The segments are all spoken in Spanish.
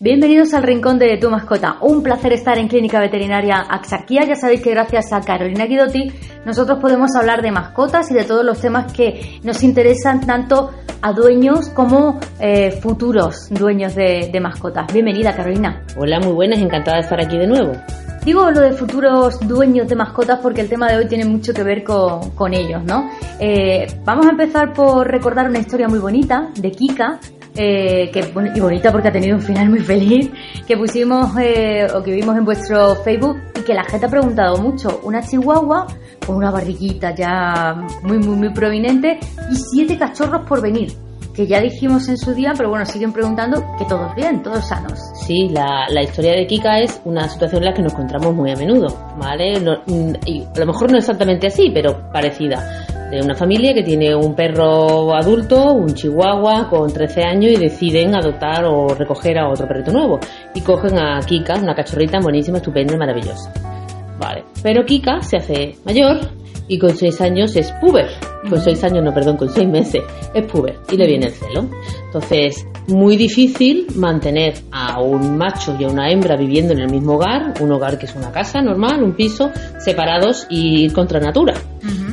Bienvenidos al Rincón de tu mascota. Un placer estar en Clínica Veterinaria Axarquía. Ya sabéis que gracias a Carolina Guidotti nosotros podemos hablar de mascotas y de todos los temas que nos interesan tanto a dueños como eh, futuros dueños de, de mascotas. Bienvenida Carolina. Hola, muy buenas, encantada de estar aquí de nuevo. Digo lo de futuros dueños de mascotas porque el tema de hoy tiene mucho que ver con, con ellos, ¿no? Eh, vamos a empezar por recordar una historia muy bonita de Kika, eh, que, y bonita porque ha tenido un final muy feliz, que pusimos eh, o que vimos en vuestro Facebook y que la gente ha preguntado mucho. Una chihuahua con una barriguita ya muy, muy, muy prominente y siete cachorros por venir que ya dijimos en su día, pero bueno, siguen preguntando que todos bien, todos sanos. Sí, la, la historia de Kika es una situación en la que nos encontramos muy a menudo, ¿vale? No- mm, y a lo mejor no exactamente así, pero parecida. De una familia que tiene un perro adulto, un chihuahua con 13 años y deciden adoptar o recoger a otro perrito nuevo. Y cogen a Kika, una cachorrita buenísima, estupenda y maravillosa. Vale. Pero Kika se hace mayor y con 6 años es puber. Con 6 años, no, perdón, con 6 meses es puber y le viene el celo. Entonces, muy difícil mantener a un macho y a una hembra viviendo en el mismo hogar, un hogar que es una casa normal, un piso, separados y contra natura.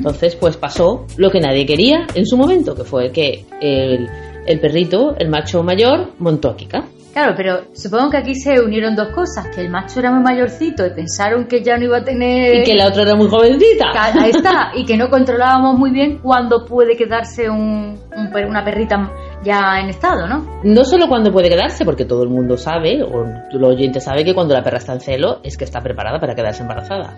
Entonces, pues pasó lo que nadie quería en su momento, que fue que el, el perrito, el macho mayor, montó a Kika. Claro, pero supongo que aquí se unieron dos cosas, que el macho era muy mayorcito y pensaron que ya no iba a tener... Y que la otra era muy jovencita. Ahí está, y que no controlábamos muy bien cuándo puede quedarse un, un una perrita ya en estado, ¿no? No solo cuando puede quedarse, porque todo el mundo sabe, o el oyente sabe que cuando la perra está en celo es que está preparada para quedarse embarazada.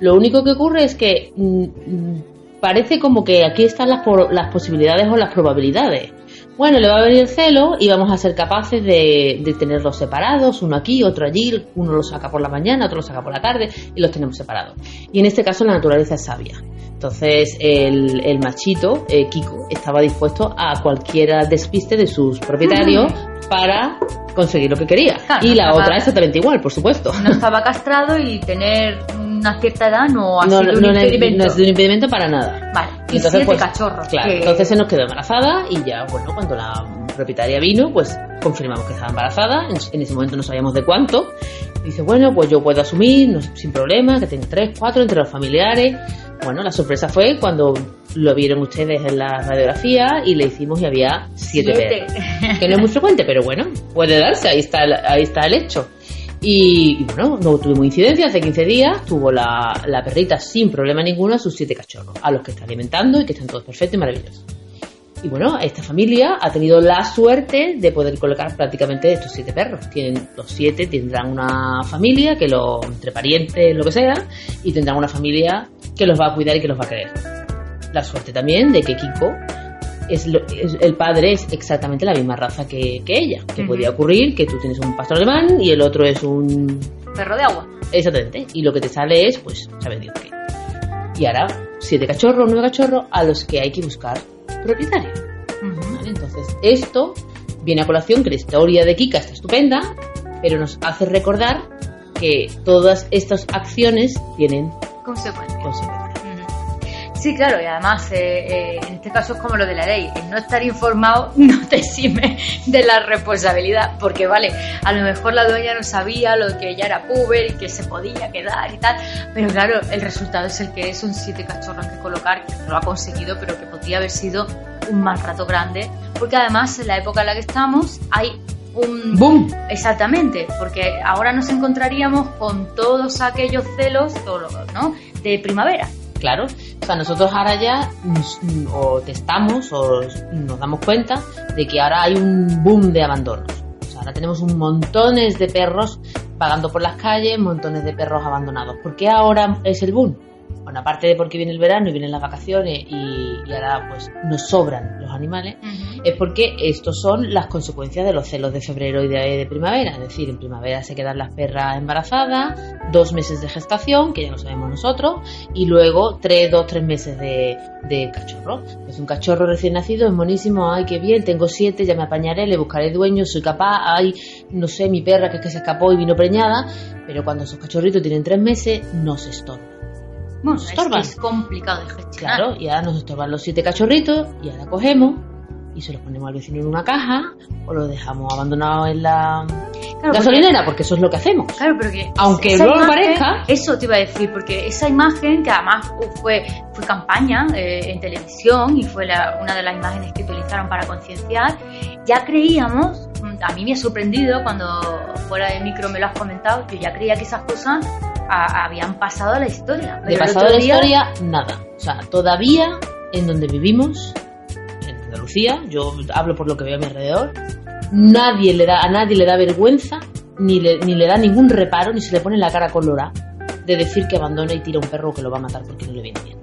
Lo único que ocurre es que mm, mm, parece como que aquí están las, por- las posibilidades o las probabilidades. Bueno, le va a venir el celo y vamos a ser capaces de, de tenerlos separados, uno aquí, otro allí, uno lo saca por la mañana, otro lo saca por la tarde y los tenemos separados. Y en este caso la naturaleza es sabia. Entonces el, el machito, eh, Kiko, estaba dispuesto a cualquier despiste de sus propietarios para conseguir lo que quería. Claro, y la estaba- otra exactamente igual, por supuesto. No estaba castrado y tener una cierta edad no ha No, sido no, un no, impedimento. no es un impedimento para nada. Vale, y, entonces, siete pues, cachorros. Claro, que- entonces se nos quedó embarazada y ya, bueno, cuando la propietaria vino, pues confirmamos que estaba embarazada. En, en ese momento no sabíamos de cuánto. Y dice, bueno, pues yo puedo asumir no- sin problema, que tengo tres, cuatro entre los familiares. Bueno, la sorpresa fue cuando lo vieron ustedes en la radiografía y le hicimos y había siete, Siete. perros. Que no es muy frecuente, pero bueno, puede darse, ahí está el, ahí está el hecho. Y, y bueno, no tuvimos incidencia, hace 15 días tuvo la, la perrita sin problema ninguno a sus siete cachorros, a los que está alimentando y que están todos perfectos y maravillosos. Y bueno, esta familia ha tenido la suerte de poder colocar prácticamente estos siete perros. Tienen los siete, tendrán una familia que lo, entre parientes, lo que sea, y tendrán una familia que los va a cuidar y que los va a querer. La suerte también de que Kiko es, lo- es- el padre es exactamente la misma raza que, que ella. Que Ujú. podría ocurrir que tú tienes un pastor alemán y el otro es un Perro de agua. Exactamente. Y lo que te sale es, pues, sabes Dios qué. Y ahora, siete cachorros, nueve cachorros, a los que hay que buscar propietario. Entonces, esto viene a colación que la historia de Kika está estupenda, pero nos hace recordar que todas estas acciones tienen Consecuencias. consecuencias. Sí, claro, y además, eh, eh, en este caso es como lo de la ley, el no estar informado no te exime de la responsabilidad, porque vale, a lo mejor la dueña no sabía lo que ella era puber y que se podía quedar y tal, pero claro, el resultado es el que es, son siete cachorros que colocar, que lo ha conseguido, pero que podría haber sido un mal rato grande, porque además en la época en la que estamos hay un ¡Boom! Exactamente, porque ahora nos encontraríamos con todos aquellos celos, ¿no? De primavera. Claro, o sea, nosotros ahora ya o testamos o nos damos cuenta de que ahora hay un boom de abandonos. O sea, ahora tenemos un montones de perros vagando por las calles, montones de perros abandonados. ¿Por qué ahora es el boom? Bueno, aparte de porque viene el verano y vienen las vacaciones y, y ahora pues nos sobran los animales, es porque estos son las consecuencias de los celos de febrero y de, de primavera. Es decir, en primavera se quedan las perras embarazadas, dos meses de gestación, que ya lo sabemos nosotros, y luego tres, dos, tres meses de, de cachorro. Es un cachorro recién nacido, es monísimo, ay, qué bien, tengo siete, ya me apañaré, le buscaré dueño, soy capaz, ay, no sé, mi perra que es que se escapó y vino preñada, pero cuando esos cachorritos tienen tres meses, no se estorban. Bueno, Nos es, estorban. es complicado de gestionar. Claro, y ahora nos estorban los siete cachorritos y ahora cogemos y se los ponemos al vecino en una caja o los dejamos abandonados en la gasolinera, porque, eso es lo que hacemos. Claro, pero que aunque no lo parezca, eso te iba a decir, porque esa imagen que además fue fue campaña eh, en televisión y fue una de las imágenes que utilizaron para concienciar, ya creíamos, a mí me ha sorprendido cuando fuera de micro me lo has comentado, yo ya creía que esas cosas habían pasado a la historia. de pasado a la historia, nada. O sea, todavía en donde vivimos, en Andalucía, yo hablo por lo que veo a mi alrededor, nadie le da, a nadie le da vergüenza, ni le, ni le da ningún reparo, ni se le pone la cara colorada de decir que abandona y tira un perro que lo va a matar porque no le viene bien.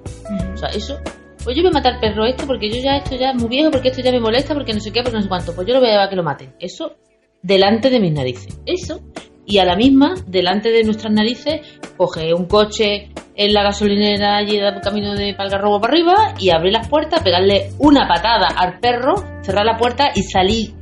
O sea, eso, pues yo voy a matar al perro este porque yo ya esto ya es muy viejo, porque esto ya me molesta, porque no sé qué, porque no sé cuánto. Pues yo lo voy a llevar a que lo maten. Eso delante de mis narices. Eso. Y a la misma, delante de nuestras narices, coge un coche en la gasolinera allí de camino de Palgarrobo para arriba y abrir las puertas, pegarle una patada al perro, cerrar la puerta y salir,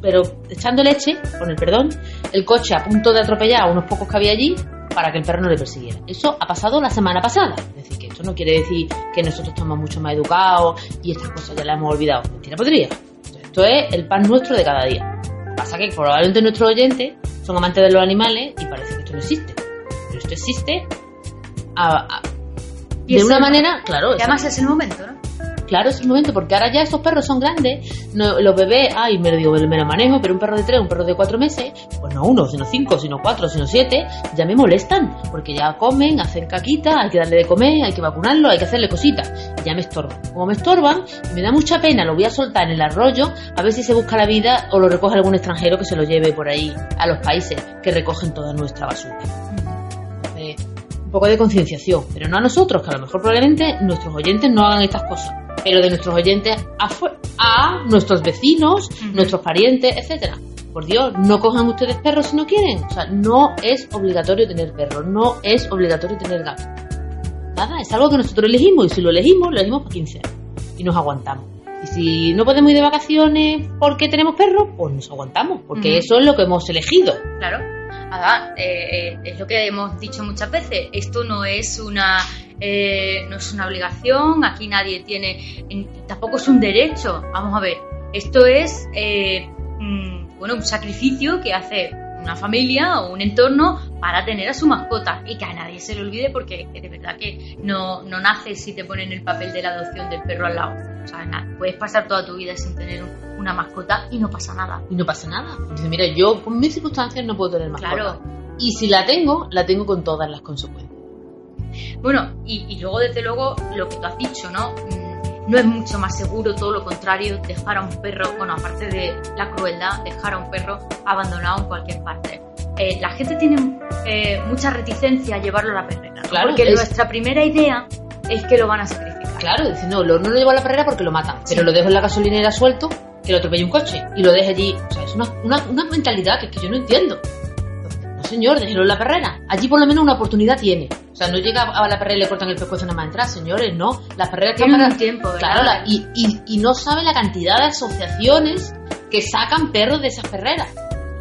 pero echando leche, con el perdón, el coche a punto de atropellar a unos pocos que había allí para que el perro no le persiguiera. Eso ha pasado la semana pasada. Es decir, que esto no quiere decir que nosotros estamos mucho más educados y estas cosas ya las hemos olvidado. Mentira podría. Esto es el pan nuestro de cada día. Pasa que probablemente nuestros oyentes son amantes de los animales y parece que esto no existe. Pero esto existe de una manera, claro. Y además es el momento, ¿no? Claro, es el momento, porque ahora ya estos perros son grandes, los bebés, ay, me lo digo, me lo manejo, pero un perro de tres, un perro de cuatro meses, pues no uno, sino cinco, sino cuatro, sino siete, ya me molestan, porque ya comen, hacen caquita, hay que darle de comer, hay que vacunarlo, hay que hacerle cositas, y ya me estorban. Como me estorban, me da mucha pena, lo voy a soltar en el arroyo, a ver si se busca la vida o lo recoge algún extranjero que se lo lleve por ahí a los países que recogen toda nuestra basura. Un poco de concienciación, pero no a nosotros, que a lo mejor probablemente nuestros oyentes no hagan estas cosas pero de nuestros oyentes a, a nuestros vecinos, nuestros parientes, etcétera. Por Dios, no cojan ustedes perros si no quieren. O sea, no es obligatorio tener perros, no es obligatorio tener gatos. Nada, es algo que nosotros elegimos y si lo elegimos, lo elegimos por 15 años y nos aguantamos. Y si no podemos ir de vacaciones porque tenemos perros, pues nos aguantamos, porque eso es lo que hemos elegido. Claro. Nada, eh, eh, es lo que hemos dicho muchas veces. Esto no es una eh, no es una obligación, aquí nadie tiene, tampoco es un derecho. Vamos a ver, esto es eh, mm, bueno, un sacrificio que hace una familia o un entorno para tener a su mascota y que a nadie se le olvide porque de verdad que no, no nace si te ponen el papel de la adopción del perro al lado. O sea, puedes pasar toda tu vida sin tener una mascota y no pasa nada. Y no pasa nada. Dice, mira, yo con mis circunstancias no puedo tener mascota. Claro. Y si la tengo, la tengo con todas las consecuencias. Bueno, y, luego, desde luego, lo que tú has dicho, ¿no? Mm, no es mucho más seguro, todo lo contrario, dejar a un perro, bueno, aparte de la crueldad, dejar a un perro abandonado en cualquier parte. Eh, la gente tiene eh, mucha reticencia a llevarlo a la perrera, claro, porque nuestra primera idea es que lo van a sacrificar. Claro, dice, no, no lo llevo a la perrera porque lo matan, pero lo dejo en la gasolinera suelto, que lo atropelle un coche y lo deje allí. O sea, es una, una, una mentalidad que, que yo no entiendo señor, déjelo en la perrera. Allí por lo menos una oportunidad tiene. O sea, no llega a la perrera y le cortan el pescuezo nada más entrar, señores, no. Las perreras tienen para... tiempo, Claro, y, y, no sabe la cantidad de asociaciones que sacan perros de esas perreras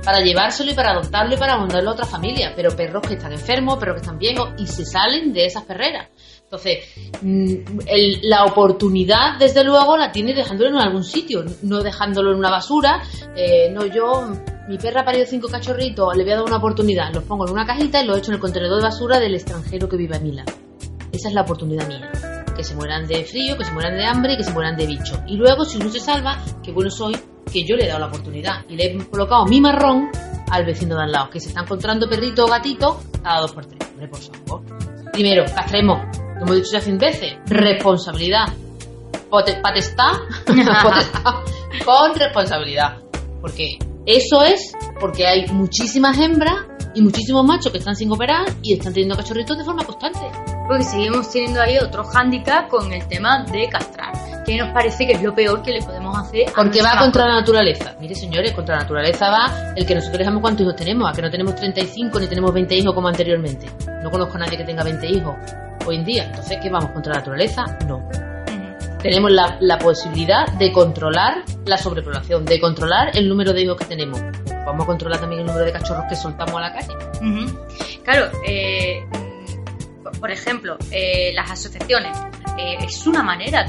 para llevárselo y para adoptarlo y para mandarlo a otra familia. Pero perros que están enfermos, perros que están viejos y se salen de esas perreras. Entonces, mm, la oportunidad, desde luego, la tiene dejándolo en algún sitio, no dejándolo en una basura. Eh, no, yo mi perra ha parido cinco cachorritos, le voy a dar una oportunidad, los pongo en una cajita y los echo en el contenedor de basura del extranjero que vive a mi lado. Esa es la oportunidad mía. Que se mueran de frío, que se mueran de hambre y que se mueran de bicho. Y luego, si uno se salva, que bueno soy, que yo le he dado la oportunidad. Y le he colocado mi marrón al vecino de al lado, que se está encontrando perrito o gatito cada dos por tres. Hombre, por favor. Primero, castremos. Como hemos dicho ya cien veces, responsabilidad. Potestad, potestad con responsabilidad. Porque eso es porque hay muchísimas hembras y muchísimos machos que están sin operar y están teniendo cachorritos de forma constante. Porque seguimos teniendo ahí otro hándicap con el tema de castrar, que nos parece que es lo peor que le podemos hacer. A porque va contra la naturaleza. Mire, señores, contra la naturaleza va el que nosotros dejamos cuántos hijos tenemos, a que no tenemos 35 ni tenemos 20 hijos como anteriormente. No conozco a nadie que tenga 20 hijos hoy en día. Entonces, ¿qué vamos contra la naturaleza? No tenemos la, posibilidad de controlar la sobrepoblación, de controlar el número de hijos que tenemos. Vamos a controlar también el número de cachorros que soltamos a la calle. Claro, eh, por ejemplo, eh, las asociaciones. Eh, es una manera,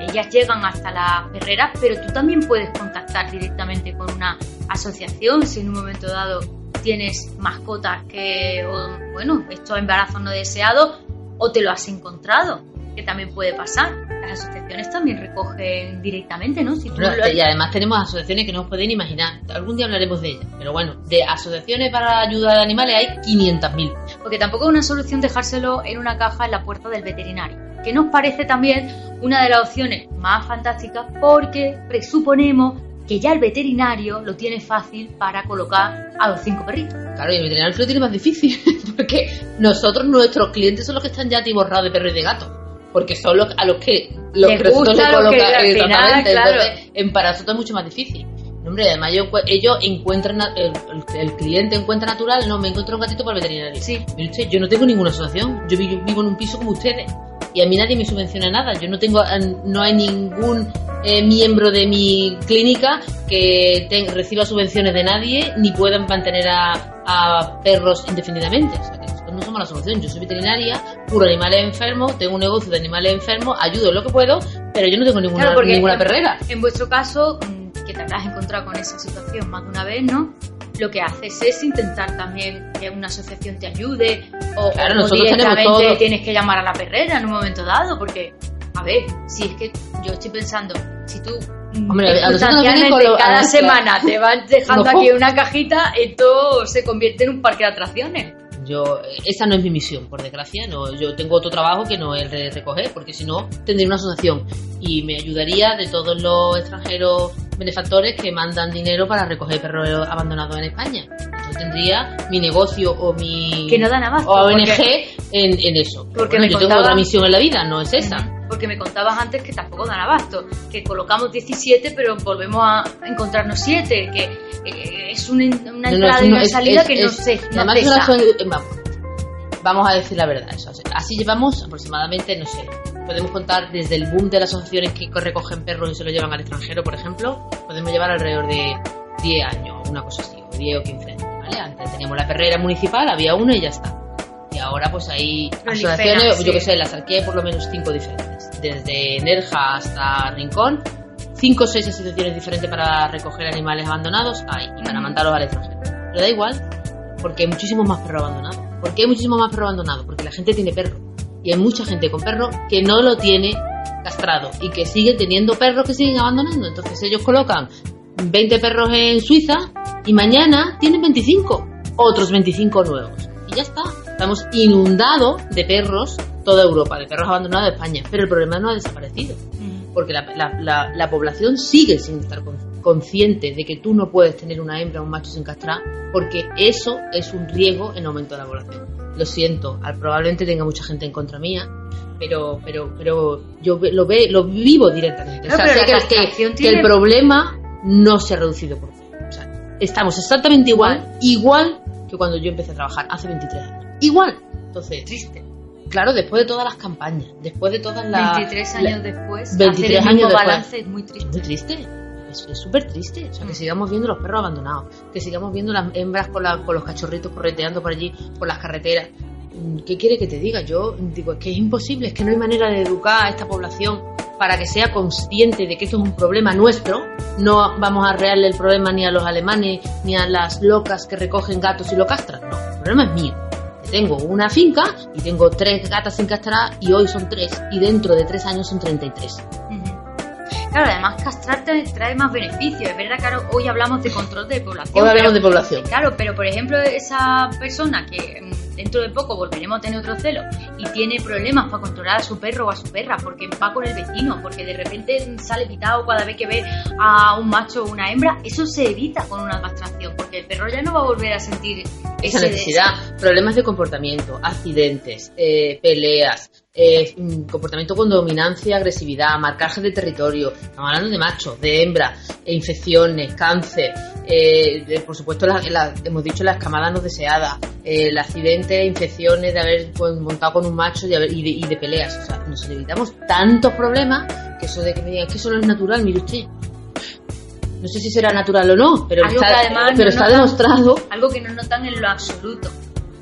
ellas llegan hasta las perreras, pero tú también puedes contactar directamente con una asociación si en un momento dado tienes mascotas que, o, bueno, estos embarazos no deseados, o te lo has encontrado, que también puede pasar. Las asociaciones también recogen directamente, ¿no? Si tú Bueno, lo- Y además tenemos asociaciones que no os podéis imaginar. Algún día hablaremos de ellas. Pero bueno, de asociaciones para ayuda de animales hay 500.000. Porque tampoco es una solución dejárselo en una caja en la puerta del veterinario. Que nos parece también una de las opciones más fantásticas porque presuponemos que ya el veterinario lo tiene fácil para colocar a los cinco perritos. Claro, y el veterinario lo tiene más difícil. Porque nosotros, nuestros clientes, son los que están ya atiborrados de perro y de gato. Porque son los a los que los Les que nosotros gusta le lo que coloca- al final, exactamente. claro. Entonces, en para nosotros es mucho más difícil. Hombre, además yo, pues, ellos encuentran, el, cliente encuentra natural, no, me encuentro un gatito para el veterinario. Sí. Mire usted, yo no tengo ninguna asociación, yo vi- vivo en un piso como ustedes y a mí nadie me subvenciona nada. Yo no tengo, eh, no hay ningún eh, miembro de mi clínica que te- reciba subvenciones de nadie ni puedan mantener a, a perros indefinidamente. O sea, que nosotros no somos la solución. Yo soy veterinaria, curo animales enfermos, tengo un negocio de animales enfermos, ayudo en lo que puedo, pero yo no tengo ninguna, Claro, ninguna en- perrera. En vuestro caso, mm, que te habrás encontrado con esa situación más de una vez, ¿no? Lo que haces es intentar también que una asociación te ayude o, Claro, o nosotros tenemos directamente todo. tienes que llamar a la perrera en un momento dado, porque, a ver, si es que yo estoy pensando, si tú mm, Hombre, a nosotros nos circunstancialmente vienen con lo- a cada semana te van dejando aquí una cajita, esto se convierte en un parque de atracciones. Yo, esa no es mi misión, por desgracia. No, yo tengo otro trabajo que no es el de recoger, porque si no, tendría una asociación y me ayudaría de todos los extranjeros benefactores que mandan dinero para recoger perros abandonados en España. Yo tendría mi negocio o mi Que no dan abasto, o ONG porque- en, en eso. porque Bueno, yo tengo otra misión en la vida, no es esa. Porque me contabas antes que tampoco dan abasto, que colocamos 17 pero volvemos a encontrarnos 7, que eh, es una, una No, entrada y una salida es- que no sé, además eh, vamos, vamos a decir la verdad. Eso. Así llevamos aproximadamente, no sé, podemos contar desde el boom de las asociaciones que recogen perros y se los llevan al extranjero, por ejemplo, podemos llevar alrededor de 10 años, una cosa así, o 10 o 15 años. ¿vale? Antes teníamos la perrera municipal, había una y ya está. Ahora pues hay asociaciones, sí. yo que sé, las aquí hay por lo menos 5 diferentes. Desde Nerja hasta Rincón, 5 o 6 asociaciones diferentes para recoger animales abandonados hay y para mandarlos al extranjero. Pero da igual, porque hay muchísimos más perros abandonados. ¿Por qué hay muchísimos más perros abandonados? Porque la gente tiene perro. Y hay mucha gente con perro que no lo tiene castrado y que sigue teniendo perros que siguen abandonando. Entonces ellos colocan 20 perros en Suiza y mañana tienen 25, otros 25 nuevos. Y ya está. Estamos inundados de perros, toda Europa, de perros abandonados de España. Pero el problema no ha desaparecido Ujú. porque la, la- la- la población sigue sin estar con- consciente de que tú no puedes tener una hembra o un macho sin castrar, porque eso es un riesgo en aumento de la población. Lo siento, al- probablemente tenga mucha gente en contra mía, pero pero pero yo lo ve, lo vivo directamente. Claro, o sea, sé que, que- castración que el tiene- problema no se ha reducido por. O sea, estamos exactamente igual, igual que cuando yo empecé a trabajar hace 23 años. Igual. Entonces, Triste. claro, después de todas las campañas, después de todas las 23 la- años después, 23 hacer el años después. balance es muy triste. muy triste. Es es súper triste. O sea, que Mm. sigamos viendo los perros abandonados. Que sigamos viendo las hembras con, la- con los cachorritos correteando por allí, por las carreteras. Mm, ¿Qué quiere que te diga? Yo digo, es que es imposible. Es que no hay manera de educar a esta población para que sea consciente de que esto es un problema nuestro. No vamos a arrearle el problema ni a los alemanes, ni a las locas que recogen gatos y lo castran. No, el problema es mío. Tengo una finca y tengo tres gatas sin castrar y hoy son tres y dentro de tres años son 33. Claro, además castrarte trae más beneficios. Es verdad, claro, hoy hablamos de control de población. Hoy hablamos pero- de población. Claro, pero por ejemplo, esa persona que mm, dentro de poco volveremos a tener otro celo y tiene problemas para controlar a su perro o a su perra porque va con el vecino, porque de repente sale pitado cada vez que ve a un macho o una hembra, eso se evita con una castración porque el perro ya no va a volver a sentir esa necesidad, problemas de comportamiento, accidentes, eh, peleas, eh, mm, comportamiento con dominancia, agresividad, marcaje de territorio, estamos hablando de machos, de hembras, eh, infecciones, cáncer, eh, de- por supuesto la- la- hemos dicho las camadas no deseadas, eh, el accidente, infecciones de haber pues, montado con un macho y, haber- y de, y de peleas, o sea, nos evitamos tantos problemas que eso de que me digan que eso no es natural, mire usted. No sé si será natural o no, pero Algo está, que además pero no está notan- demostrado. Algo que no notan en lo absoluto.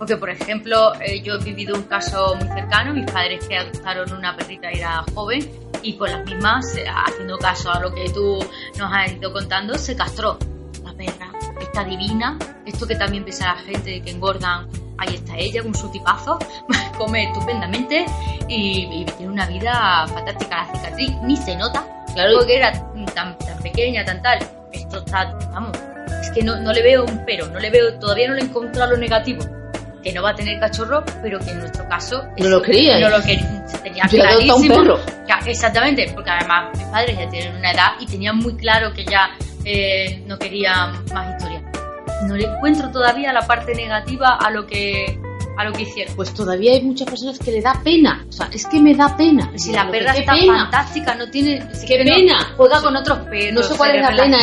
Porque, por ejemplo, eh, yo he vivido un caso muy cercano, mis padres que adoptaron una perrita era joven, y con las mismas, eh, haciendo caso a lo que tú nos has ido contando, se castró la perra. Está divina, esto que también pesa la gente que engordan, ahí está ella con su tipazo, come estupendamente y, tiene una vida fantástica. La cicatriz ni se nota, Claro. porque era tan, tan pequeña, tan tal. Esto está, vamos, es que no, no le veo un pero, no le veo, todavía no le he encontrado lo negativo. Que no va a tener cachorro, pero que en nuestro caso No lo quería, No lo quería, se tenía Yo a un clarísimo. perro. Ya, exactamente, porque además mis padres ya tienen una edad y tenían muy claro que ya eh, no querían más historia. No le encuentro todavía la parte negativa a lo que a lo que hicieron. Pues todavía hay muchas personas que le da pena. O sea, es que me da pena. Si la perra está pena. fantástica, no tiene. si ¡Qué que no- pena! juega con otros perros. No sé cuál es la pena.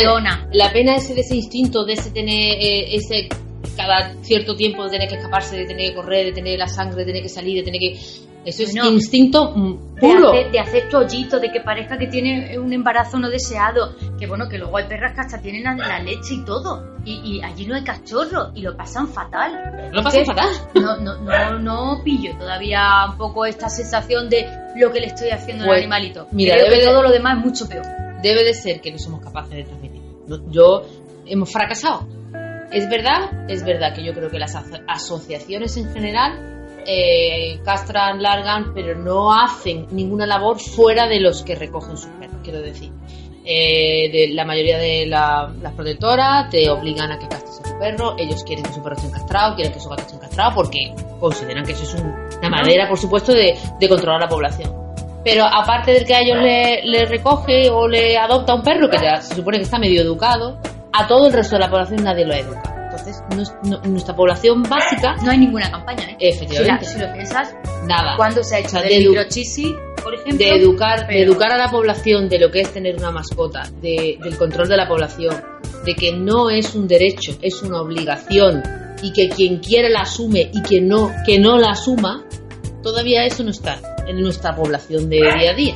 La pena es de ese instinto, de ese tener eh, ese cada cierto tiempo de tener que escaparse, de tener que correr, de tener la sangre, de tener que salir, de tener que. Eso es Bueno, instinto mm, De puro. hacer, de hacer tu hoyito, de que parezca que tiene un embarazo no deseado. Que bueno, que luego hay perras que hasta tienen la, la leche y todo. Y, y allí no hay cachorro y lo pasan fatal. Lo pasan ¿Qué? fatal. No, no, no, no pillo todavía un poco esta sensación de lo que le estoy haciendo al Pues, animalito. mira, Creo debe que de- todo lo demás es mucho peor. Debe de ser que no somos capaces de transmitir. No, Yo hemos fracasado. Es verdad, es verdad que yo creo que las aso- asociaciones en general eh, castran, largan, pero no hacen ninguna labor fuera de los que recogen sus perros, quiero decir. Eh, de la mayoría de la- las protectoras te obligan a que castres a tu perro, ellos quieren que su perro esté encastrado, quieren que su gato esté encastrado porque consideran que eso es un- una manera, por supuesto, de, de controlar la población. Pero aparte del que a ellos le, le recoge o le adopta un perro, que ya se supone que está medio educado, a todo el resto de la población nadie lo educa. Entonces, no- nuestra población básica, No hay ninguna campaña, ¿eh? efectivamente, Si, la- si lo piensas, nada. ¿cuándo se ha hecho O sea, de de edu- microchisi, por ejemplo? de educar, de educar a la población de lo que es tener una mascota, de- del control de la población, de que no es un derecho, es una obligación y que quien quiera la asume y quien no, que no la asuma, todavía eso no está en nuestra población de día a día.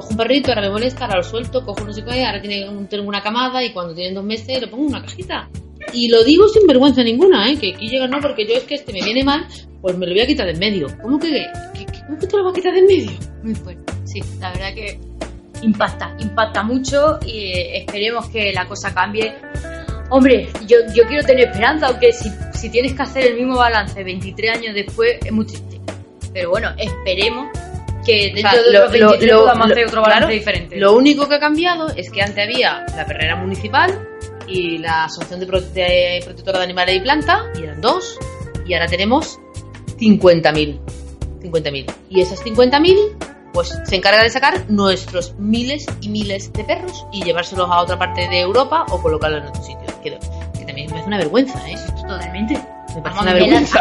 Cojo un perrito, ahora me molesta, ahora lo suelto, cojo no sé qué, ahora tiene una camada y cuando tienen dos meses le pongo una cajita. Y lo digo sin vergüenza ninguna, ¿eh? que aquí llega no, porque yo es que este me viene mal, pues me lo voy a quitar de en medio. ¿Cómo que, ¿cómo que te lo vas a quitar de en medio? Muy fuerte, sí, la verdad que impacta, impacta mucho y eh, esperemos que la cosa cambie. Hombre, yo, yo quiero tener esperanza, aunque si, si tienes que hacer el mismo balance 23 años después es muy triste. Pero bueno, esperemos que dentro sea, de lo- otros 23 lo- lo- hacer otro balance claro, diferente. Lo único que ha cambiado es que antes había la perrera municipal y la Asociación de, Pro- de Protectora de Animales y Plantas, y eran dos, y ahora tenemos 50.000. 50.000. Y esas 50.000, pues se encarga de sacar nuestros miles y miles de perros y llevárselos a otra parte de Europa o colocarlos en otro sitio. Que, que también me hace una vergüenza, ¿eh? Totalmente. Me parece una vergüenza.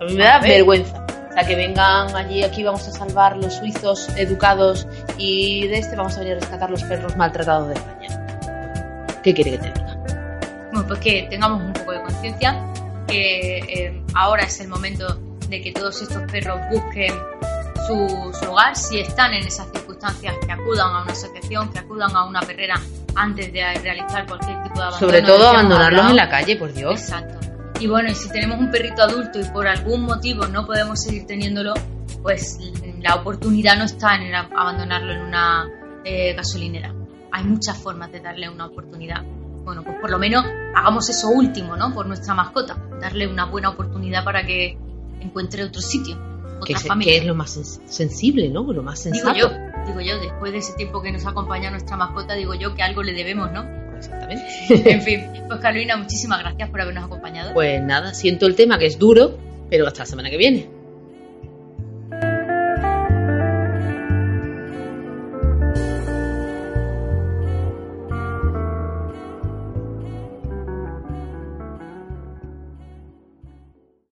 a mí me da, vergüenza. O sea, que vengan allí, aquí vamos a salvar los suizos educados y de este vamos a venir a rescatar los perros maltratados de España. ¿Qué quiere que te diga? Bueno, pues que tengamos un poco de conciencia, que eh, ahora es el momento de que todos estos perros busquen su, su hogar, si están en esas circunstancias, que acudan a una asociación, que acudan a una perrera antes de realizar cualquier tipo de abandono. Sobre todo abandonarlos en la calle, por Dios. Exacto. Y bueno, y si tenemos un perrito adulto y por algún motivo no podemos seguir teniéndolo, pues la oportunidad no está en ab- abandonarlo en una eh, gasolinera. Hay muchas formas de darle una oportunidad. Bueno, pues por lo menos hagamos eso último, ¿no? Por nuestra mascota. Darle una buena oportunidad para que encuentre otro sitio, Que otra es, familia. que es lo más sens- sensible, ¿no? Lo más Digo sensato. yo, digo yo, después de ese tiempo que nos acompaña nuestra mascota, digo yo que algo le debemos, ¿no? Exactamente. En fin, pues Carolina, muchísimas gracias por habernos acompañado. Pues nada, siento el tema que es duro, pero hasta la semana que viene.